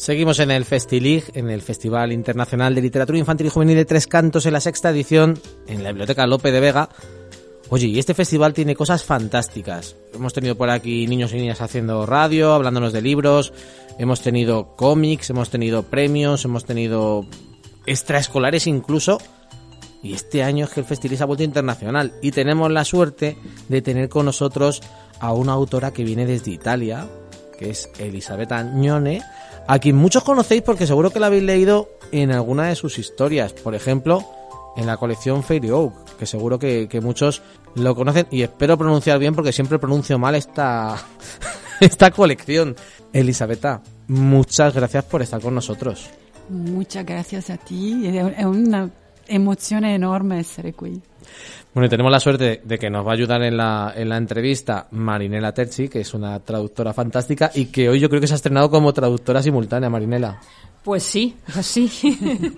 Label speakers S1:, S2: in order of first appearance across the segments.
S1: Seguimos en el Festilig, en el Festival Internacional de Literatura Infantil y Juvenil de Tres Cantos, en la sexta edición, en la Biblioteca Lope de Vega. Oye, y este festival tiene cosas fantásticas. Hemos tenido por aquí niños y niñas haciendo radio, hablándonos de libros, hemos tenido cómics, hemos tenido premios, hemos tenido extraescolares incluso. Y este año es que el festival se ha vuelto internacional y tenemos la suerte de tener con nosotros a una autora que viene desde Italia, que es Elisabetta Agnone, a quien muchos conocéis porque seguro que la habéis leído en alguna de sus historias. Por ejemplo, en la colección Fairy Oak, que seguro que, muchos lo conocen y espero pronunciar bien porque siempre pronuncio mal esta, esta colección. Elisabetta, muchas gracias por estar con nosotros.
S2: Muchas gracias a ti, è una emozione enorme essere qui.
S1: Bueno, y tenemos la suerte de que nos va a ayudar en la, en la entrevista Marinela Terzi, que es una traductora fantástica y que hoy yo creo que se ha estrenado como traductora simultánea, Marinela.
S3: Pues sí, pues sí.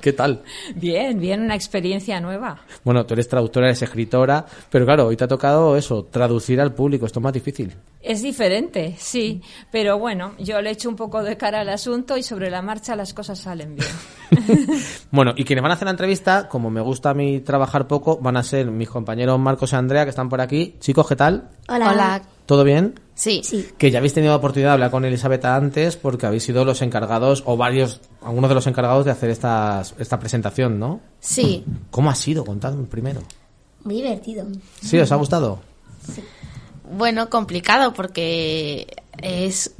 S1: ¿Qué tal?
S3: Bien, bien, una experiencia nueva.
S1: Bueno, tú eres traductora, eres escritora, pero claro, hoy te ha tocado eso, traducir al público, esto es más difícil.
S3: Es diferente, sí, pero bueno, yo le echo un poco de cara al asunto y sobre la marcha las cosas salen bien.
S1: bueno, y quienes van a hacer la entrevista, como me gusta a mí trabajar poco, van a ser mis compañeros Marcos y Andrea, que están por aquí. Chicos, ¿qué tal?
S4: Hola. Hola.
S1: ¿Todo bien?
S4: Sí. sí.
S1: Que ya habéis tenido la oportunidad de hablar con Elisabetta antes porque habéis sido los encargados, o varios, algunos de los encargados de hacer estas, esta presentación, ¿no?
S4: Sí.
S1: ¿Cómo ha sido? Contadme primero.
S4: Muy divertido.
S1: ¿Sí? ¿Os ha gustado?
S4: Sí. Bueno, complicado porque es,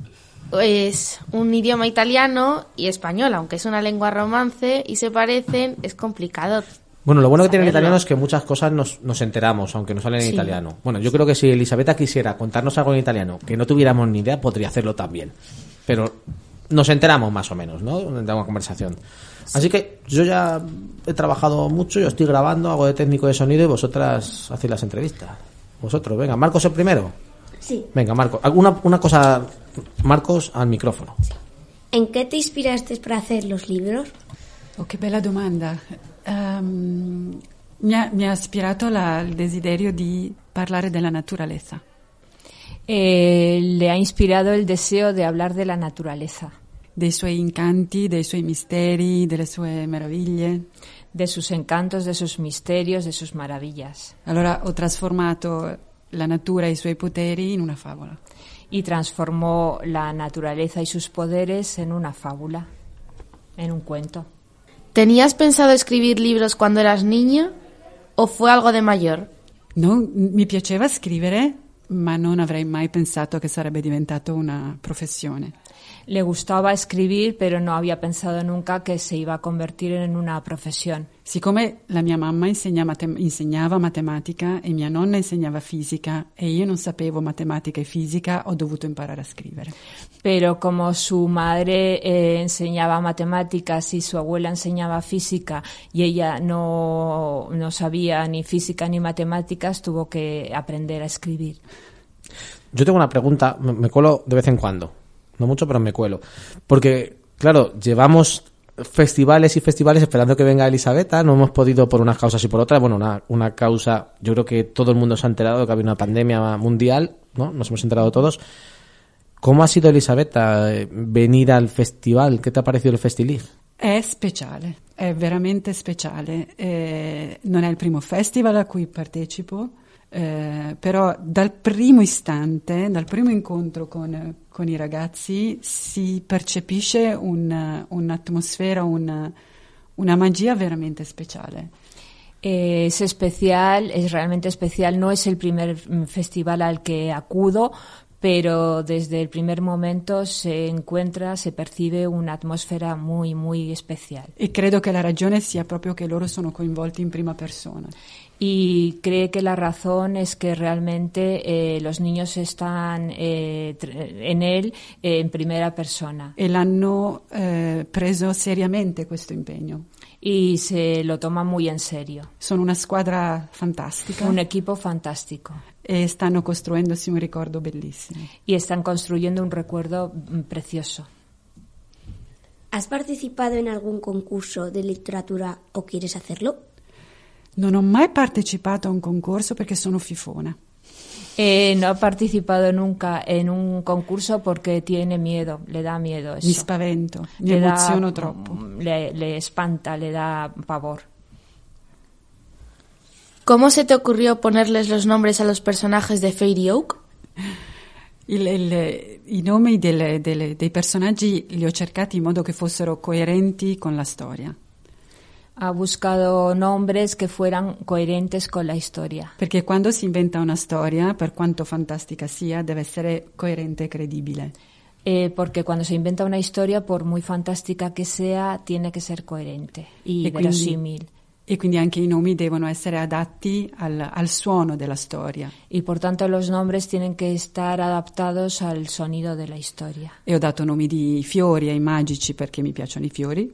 S4: es un idioma italiano y español, aunque es una lengua romance y se parecen, es complicado.
S1: Bueno, lo bueno que tiene el italiano es que muchas cosas nos, nos enteramos, aunque no salen en
S4: Sí.
S1: italiano. Bueno, yo creo que si Elisabetta quisiera contarnos algo en italiano que no tuviéramos ni idea, podría hacerlo también. Pero nos enteramos más o menos, ¿no? De una conversación. Así que yo ya he trabajado mucho, yo estoy grabando, hago de técnico de sonido y vosotras hacéis las entrevistas. Vosotros, venga, Marcos el primero.
S5: Sí.
S1: Venga, Marcos. Una, una cosa, Marcos, al micrófono.
S5: ¿En qué te inspiraste para hacer los libros?
S2: Oh, che bella domanda. Ehm, mi, ha, mi ha ispirato la- il desiderio di parlare della naturalezza.
S3: Eh, le ha inspirado el deseo de hablar de la naturaleza,
S2: dei suoi incanti, dei suoi misteri, delle sue meraviglie.
S3: de sus encantos, de sus misterios, de sus maravillas.
S2: Allora ho trasformato la natura e i suoi poteri in una favola.
S3: Y transformó la naturaleza y sus poderes en una fábula, en un cuento.
S4: ¿Tenías pensado escribir libros cuando eras niña o fue algo de mayor?
S2: No, mi piaceva scrivere, ma non avrei mai pensato che sarebbe diventato una professione.
S3: Le gustaba escribir, pero no había pensado nunca que se iba a convertir en una profesión.
S2: Siccome la mia mamma insegna matem- insegnava matematica e mia nonna insegnava fisica e io non sapevo matematica e fisica, ho dovuto imparare a scrivere.
S3: Pero como su madre eh, enseñaba matemáticas y su abuela enseñaba física y ella no, no sabía ni física ni matemáticas, tuvo que aprender a escribir.
S1: Yo tengo una pregunta, me, me cuelo de vez en cuando. No mucho, pero me cuelo. Porque, claro, llevamos festivales y festivales esperando que venga Elisabetta, no hemos podido por unas causas y por otras, bueno, una, una causa, yo creo que todo el mundo se ha enterado de que había una pandemia mundial, ¿no? Nos hemos enterado todos. ¿Cómo ha sido Elisabetta eh, venir al festival? ¿Qué te ha parecido el Festilig?
S2: È speciale, è veramente speciale. Eh, non è il primo festival a cui partecipo, eh, però dal primo istante, dal primo incontro con, con i ragazzi, si percepisce un- un'atmosfera, una, una magia veramente speciale.
S3: Eh, es especial, es realmente especial. No es el primer mm, festival al que acudo, pero desde el primer momento se encuentra, se percibe una atmósfera muy, muy especial.
S2: E credo che la ragione sia proprio che loro sono coinvolti in prima persona.
S3: Y cree que la razón es que realmente eh, los niños están eh, en él eh, en primera persona
S2: e l'hanno eh, preso seriamente questo impegno.
S3: y se lo toma muy en serio.
S2: Sono una squadra fantastica
S3: Un equipo fantástico
S2: e stanno costruendosi un ricordo bellissimo.
S3: y están construyendo un recuerdo mm, precioso.
S5: ¿Has participado en algún concurso de literatura o quieres hacerlo?
S2: Non ho mai partecipato a un concorso perché sono fifona.
S3: Eh, no ha participado nunca en un concurso porque tiene miedo, le da miedo eso.
S2: Mi spavento, mi
S3: Le da-
S2: emoziono troppo.
S3: Le, le espanta, le da pavor.
S4: ¿Cómo se te ocurrió ponerles los nombres a los personajes de Fairy Oak?
S2: Il- il- I nomi delle- delle- dei personaggi li ho cercati in modo che fossero coerenti con la storia.
S3: Ha buscado nombres que fueran coherentes con la historia.
S2: Perché quando si inventa una storia, per quanto fantastica sia, deve essere coerente e credibile.
S3: Eh, porque cuando se inventa una historia, por muy fantástica que sea, tiene que ser coherente y
S2: E quindi-
S3: verosímil.
S2: E quindi anche i nomi devono essere adatti al, al suono della storia.
S3: Y por tanto los nombres tienen que estar adaptados al sonido de la historia.
S2: E ho dato nomi di fiori ai magici perché mi piacciono i fiori.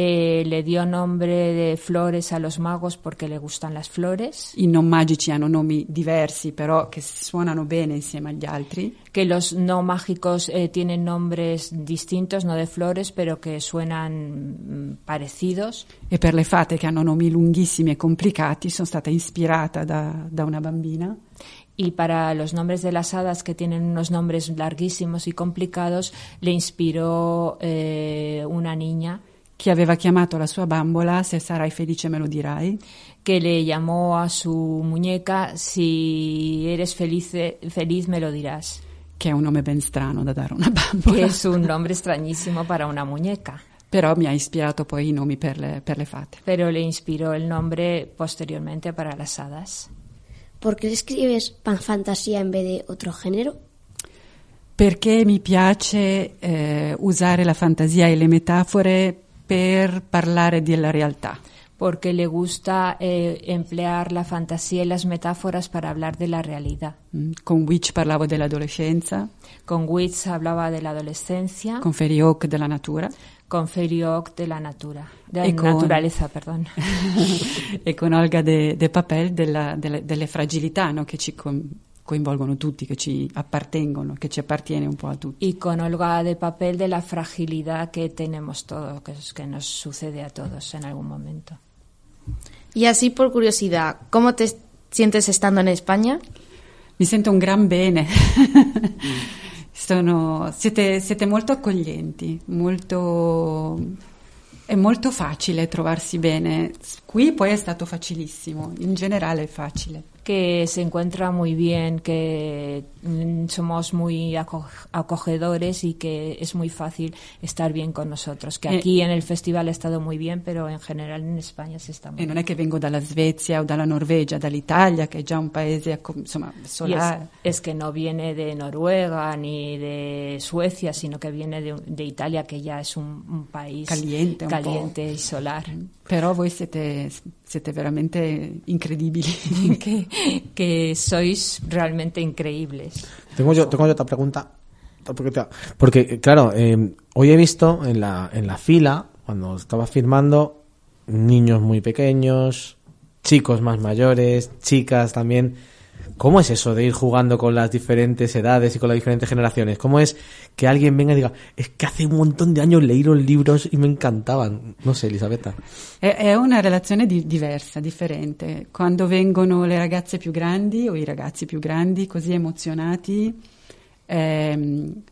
S3: Eh, le dio nombre de flores a los magos porque le gustan las flores.
S2: I non magici hanno nomi diversi, però che suonano bene insieme agli altri.
S3: Que los no mágicos eh, tienen nombres distintos, no de flores, pero que suenan mm, parecidos.
S2: E per le fate che hanno nomi lunghissimi e complicati sono stata ispirata da, da una bambina
S3: Y para los nombres de las hadas, que tienen unos nombres larguísimos y complicados, le inspiró eh, una niña
S2: che aveva chiamato la sua bambola Se sarai felice me lo dirai.
S3: que le llamó a su muñeca, si eres feliz, feliz me lo dirás,
S2: che è un nome ben strano da dare a una bambola.
S3: es un nombre extrañísimo para una muñeca.
S2: Però mi ha ispirato poi i nomi per le, per le fate.
S3: Pero le inspiró el nombre posteriormente para las hadas.
S5: ¿Por qué escribes pan fantasía en vez de otro género?
S2: Perché mi piace eh, usare la fantasia e le metafore per parlare della realtà.
S3: Porque le gusta eh, emplear la fantasía y las metáforas para hablar de la realidad.
S2: Mm, Con Witch parlavo dell'adolescenza,
S3: Con Witz hablaba de la adolescencia,
S2: con Oak della natura
S3: con Fairy Oak de la natura, de
S2: Y con-
S3: naturaleza, perdón.
S2: e con Olga De, De Papel della- delle, delle fragilità no, che ci com- coinvolgono tutti, che ci appartengono, che ci appartiene un po' a tutti.
S3: Y con Olga de papel de la fragilidad que tenemos todos, que, es- que nos sucede a todos en algún momento.
S4: Y así por curiosidad, ¿cómo te sientes estando en España?
S2: Mi sento un gran bene. Sono- siete, siete molto accoglienti, molto, è molto facile trovarsi bene. Qui poi è stato facilissimo, in generale è facile.
S3: Que se encuentra muy bien, que mm, somos muy aco- acogedores y que es muy fácil estar bien con nosotros. Que
S2: Eh.
S3: aquí en el festival ha estado muy bien, pero en general en España se está muy
S2: E non è che vengo dalla Svezia o dalla Norvegia, dall'Italia, che è già un paese insomma,
S3: Y es,
S2: solare.
S3: es que no viene de Noruega ni de Suecia, sino que viene de, de Italia, que ya es un, un país
S2: Caliente un po'.
S3: caliente y solar.
S2: Però voi siete, siete veramente incredibili.
S3: que, que sois realmente increíbles.
S1: Tengo yo, tengo yo otra pregunta. Porque, claro, eh, hoy he visto en la, en la fila, cuando estaba firmando, niños muy pequeños, chicos más mayores, chicas también. ¿Cómo es eso de ir jugando con las diferentes edades y con las diferentes generaciones? ¿Cómo es que alguien venga y diga, es que hace un montón de años leí los libros y me encantaban? No sé, Elisabetta.
S2: È, è una relazione di- diversa, differente. Quando vengono le ragazze più grandi o i ragazzi più grandi così emozionati, ehm,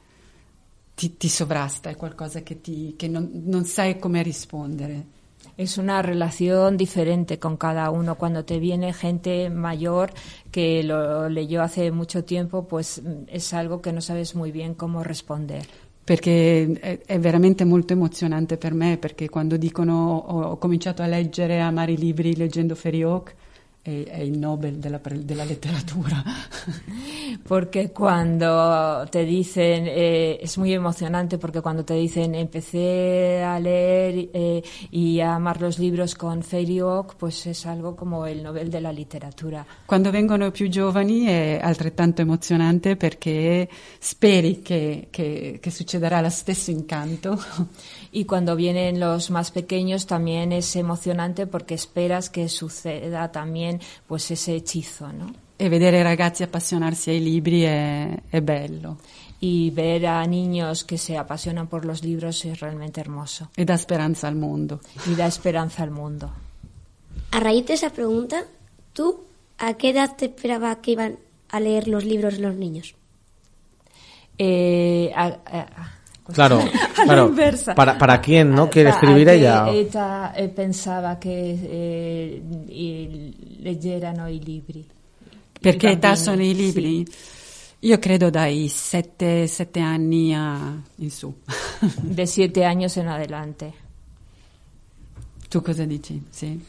S2: ti, ti sovrasta, è qualcosa che, ti, che non, non sai come rispondere.
S3: Es una relación diferente con cada uno. Cuando te viene gente mayor que lo leyó hace mucho tiempo, pues mm, es algo que no sabes muy bien cómo responder.
S2: Perché è, veramente molto emozionante per me, perché quando dicono ho, cominciato a leggere, a amare i libri leggendo Fairy Oak, è, è il Nobel della, della letteratura.
S3: Porque cuando te dicen, eh, es muy emocionante porque cuando te dicen empecé a leer eh, y a amar los libros con Fairy Oak, pues es algo como el Nobel de la literatura.
S2: Quando vengono più giovani è altrettanto emozionante perché speri che, che- che succederà lo stesso incanto
S3: Y cuando vienen los más pequeños también es emocionante porque esperas que suceda también pues ese hechizo, ¿no?
S2: E vedere i ragazzi appassionarsi ai libri è, è bello
S3: Y ver a niños que se apasionan por los libros es realmente hermoso
S2: e dà speranza al mondo.
S3: y da esperanza al mundo.
S5: A raíz de esa pregunta, ¿tú a qué edad te esperabas que iban a leer los libros los niños?
S3: Eh, a- a- pues-
S1: Claro,
S3: a la
S1: claro.
S3: inversa.
S1: ¿Para, para quién, no? Quiere escribir
S3: a que
S1: ella.
S3: ella eh, pensava che eh, leggerano i libri.
S2: Perché età sono i libri? Io credo dai 7, anni a, in su.
S3: sì, de siete años en adelante.
S2: tu cosa dici? Sì.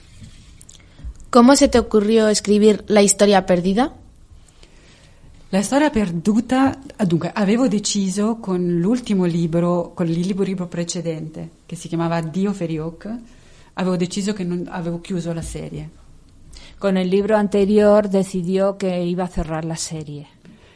S4: ¿Cómo se te ocurrió escribir La historia perdida?
S2: La storia perduta, dunque, avevo deciso con l'ultimo libro, con il libro, libro precedente, che si chiamava Dio Ferioc, avevo deciso che non, avevo chiuso la serie.
S3: Con el libro anterior decidió que iba a cerrar la serie.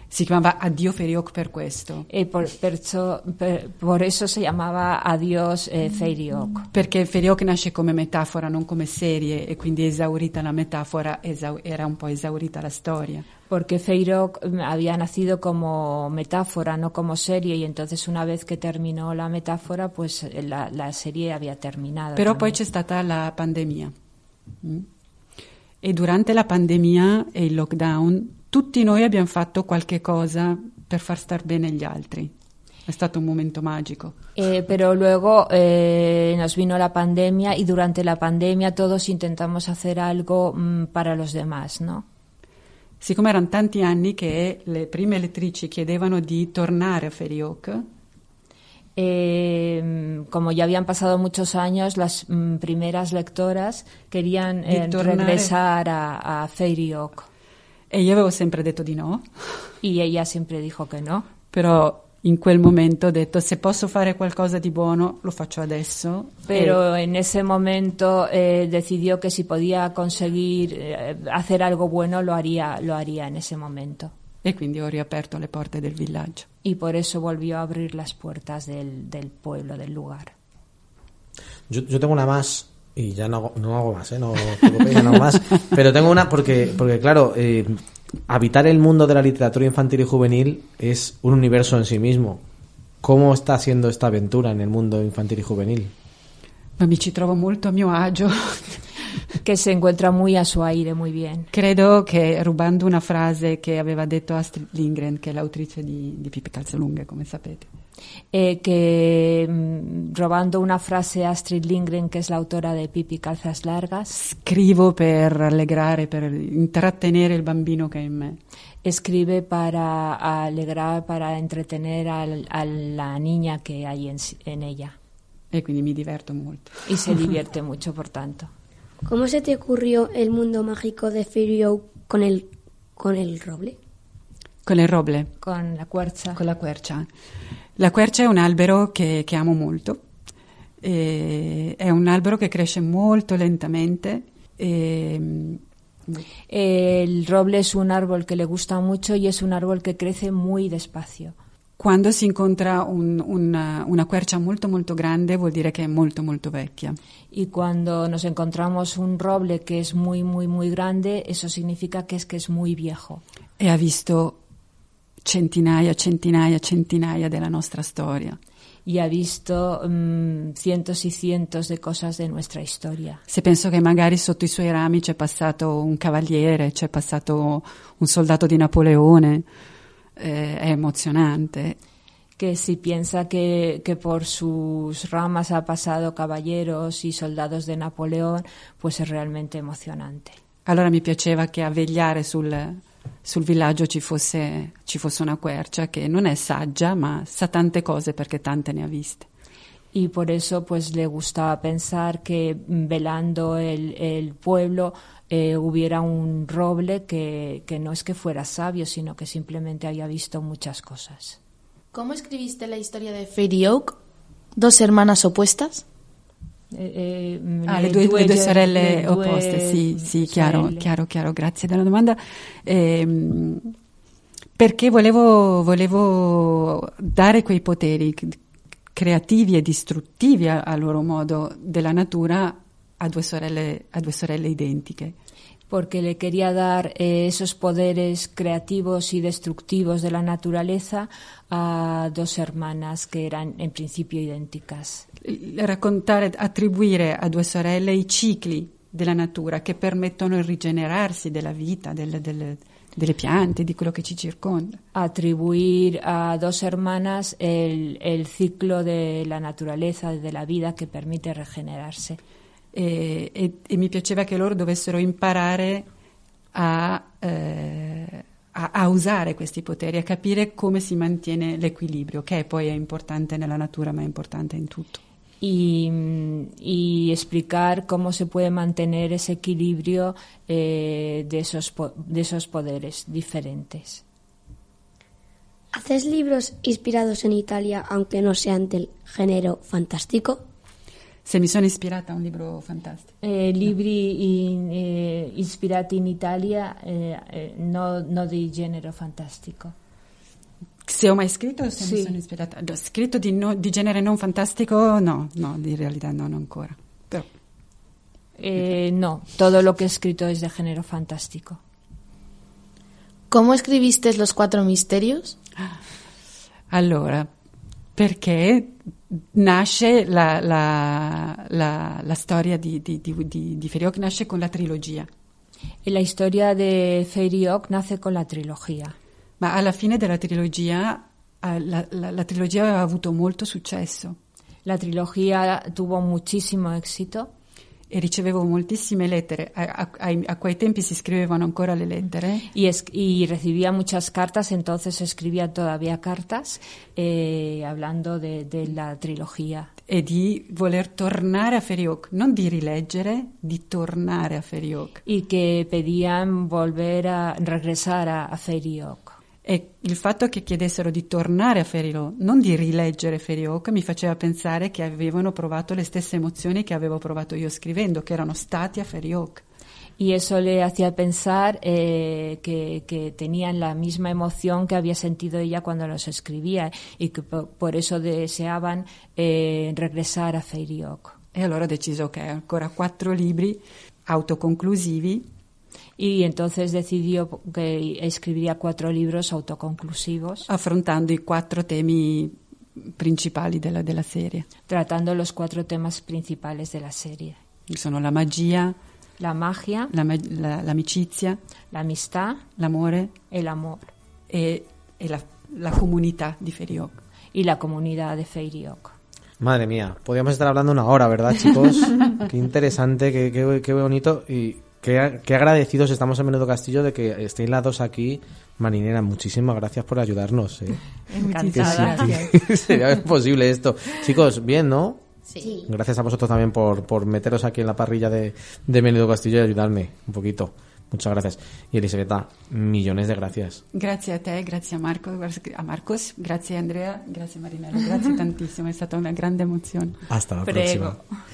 S2: Si chiamava Addio Ferioc per questo.
S3: Y por, perciò- per- por eso se llamaba Adiós eh, Feiriok.
S2: Perché Ferioc nasce come metafora, non come serie, e quindi esaurita la metafora, era un po' esaurita la storia.
S3: Porque Feirok mm, había nacido como metáfora, no como serie, y entonces una vez que terminó la metáfora, pues eh, la, la serie había terminado.
S2: Però poi
S3: también.
S2: c'è stata la pandemia. Mm. E durante la pandemia e il lockdown tutti noi abbiamo fatto qualche cosa per far star bene gli altri. È stato un momento magico.
S3: Eh, pero luego eh, nos vino la pandemia y durante la pandemia todos intentamos hacer algo mm, para los demás, ¿no?
S2: Siccome erano tanti anni che le prime lettrici chiedevano di tornare a Ferioc,
S3: Eh, como ya habían pasado muchos años, las mm, primeras lectoras querían eh, regresar a, a Feiriok
S2: e io avevo sempre detto di no,
S3: y ella siempre dijo que no.
S2: però in quel momento ho detto se posso fare qualcosa di buono lo faccio adesso.
S3: Pero en ese momento eh, decidió que si podía conseguir eh, hacer algo bueno lo haría, lo haría en ese momento.
S2: E, quindi ho riaperto le porte del villaggio.
S3: Y por eso volvió a abrir las puertas del, del pueblo, del lugar.
S1: Yo, yo tengo una más y ya no hago, no hago más, ¿eh? No, os preocupéis, ya no hago más. Pero tengo una porque, porque claro, eh, habitar el mundo de la literatura infantil y juvenil es un universo en sí mismo. ¿Cómo está siendo esta aventura en el mundo infantil y juvenil?
S2: Ma mi ci trovo molto a mio agio.
S3: Que se encuentra muy a su aire, muy bien.
S2: Credo che rubando una frase che aveva detto Astrid Lindgren, che è l'autrice di, di Pippi Calzalunghe, come sapete,
S3: Eh, que mm, robando una frase a Astrid Lindgren, que es la autora de Pipi Calzas Largas,
S2: scrivo per allegrare, per intrattenere il bambino che è in me.
S3: escribe para alegrar, para entretener al- a la niña que hay en, en ella.
S2: E quindi mi diverto molto.
S3: Y se divierte mucho, por tanto.
S5: ¿Cómo se te ocurrió el mundo mágico de Ferio con el, con el roble?
S2: Con le roble,
S3: Con la cuerza.
S2: con la quercia. La quercia è un albero che, che amo molto. E è un albero che cresce molto lentamente. E,
S3: El roble es un árbol que le gusta mucho y es un árbol que crece muy despacio.
S2: Quando si incontra un- una, una quercia molto molto grande vuol dire che è molto molto vecchia.
S3: Y cuando nos encontramos un roble que es muy, muy, muy grande, eso significa que es que es muy viejo.
S2: E ha visto centinaia, centinaia, centinaia della nostra storia.
S3: Y ha visto mm, cientos y cientos de cosas de nuestra historia.
S2: Se penso che magari sotto i suoi rami c'è passato un cavaliere, c'è passato un soldato di Napoleone, eh, è emozionante.
S3: Que si piensa que, que por sus ramas ha pasado caballeros y soldados de Napoleón, pues es realmente emocionante.
S2: Allora mi piaceva che a vegliare sul, sul villaggio ci fosse, ci fosse una quercia che non è saggia, ma sa tante cose perché tante ne ha viste.
S3: Y por eso pues le gustaba pensar que mm, velando el, el pueblo eh, hubiera un roble que, que no es que fuera sabio, sino que simplemente había visto muchas cosas.
S4: ¿Cómo escribiste la historia de Fairy Oak? ¿Dos hermanas opuestas?
S3: Eh, eh,
S2: Ah, le due, le due sorelle
S3: le due
S2: opposte, sì, sì, chiaro, chiaro, chiaro, grazie della domanda. Ehm, perché volevo, volevo dare quei poteri creativi e distruttivi a, a loro modo della natura a due sorelle, a due sorelle identiche.
S3: Porque le quería dar eh, esos poderes creativos y destructivos de la naturaleza a dos hermanas que eran en principio idénticas.
S2: Raccontare, attribuire a due sorelle i cicli della natura che permettono il rigenerarsi della vita, del- del-
S6: delle piante, di quello che ci circonda.
S3: Atribuir a dos hermanas el, el ciclo de la naturaleza, de la vida que permite regenerarse.
S6: E, e- e mi piaceva che loro dovessero imparare a, eh, a- a usare questi poteri, a capire come si mantiene l'equilibrio, che poi è importante nella natura, ma è importante in tutto.
S3: y, y explicar cómo se puede mantener ese equilibrio eh, de, esos, de esos poderes diferentes.
S5: ¿Haces libros inspirados en Italia aunque no sean del género fantástico?
S6: Se mi sono ispirata a un libro fantastico.
S3: Eh, libri in- eh, ispirati in Italia, eh, eh, no, no di genere fantastico.
S6: Se ho mai scritto o se mi
S3: Sì.
S6: sono ispirata? Ho scritto di, no- di genere non fantastico? No, no, in realtà no, non ancora. Però
S3: Eh, no, todo lo que he escrito es de género fantástico.
S4: ¿Cómo escribiste los cuatro misterios?
S6: Allora, perché nasce la, la- la- la storia di, di, di, di, di Feriok, nasce con la trilogia,
S3: Y la historia de Fairy Oak nace con la trilogía.
S6: ma alla fine della trilogia eh, la, la- la trilogia aveva avuto molto successo.
S3: La trilogía tuvo muchísimo éxito
S6: e ricevevo moltissime lettere. A, a- a quei tempi si scrivevano ancora le lettere
S3: y, es- y recibía muchas cartas, entonces escribía todavía cartas eh, hablando de, de la trilogía
S6: e di voler tornare a Feriok, non di rileggere, di tornare a Feriok.
S3: y que pedían volver a regresar a, a Fairy Oak.
S6: E il fatto che chiedessero di tornare a Feriok, non di rileggere Feriok, mi faceva pensare che avevano provato le stesse emozioni che avevo provato io scrivendo, che erano stati a Feriok.
S3: Y eso le hacía pensar eh, que, que tenían la misma emoción que había sentido ella cuando los escribía y que po- por, eso deseaban eh, regresar a Fairy Oak.
S6: E allora ho deciso che ancora quattro libri autoconclusivi
S3: Y entonces decidió que escribiría cuatro libros autoconclusivos
S6: affrontando i quattro temi principali della, della serie.
S3: tratando los cuatro temas principales de la serie.
S6: Sono la magia,
S3: La magia,
S6: la la- l'amicizia,
S3: la amistad,
S6: l'amore
S3: el amor
S6: e, e la, la comunità di Feriok.
S3: y la comunidad de Fairy Oak.
S1: Madre mía, podríamos estar hablando una hora, ¿verdad, chicos? qué interesante, qué, qué, qué bonito y qué, qué agradecidos estamos en Menudo Castillo de que estéis las dos aquí. Marinera, muchísimas gracias por ayudarnos. ¿eh?
S6: Encantada.
S1: sí, sería posible esto. Chicos, bien, ¿no?
S4: Sí.
S1: Gracias a vosotros también por, por meteros aquí en la parrilla de, de Menudo Castillo y ayudarme un poquito. Muchas gracias. Y Elisabetta, millones de gracias.
S6: Grazie a te, grazie a Marco, a Marcos, grazie Andrea, grazie Marinella, grazie tantissimo, è stata una grande emozione.
S1: Hasta la
S3: Prego.
S1: próxima.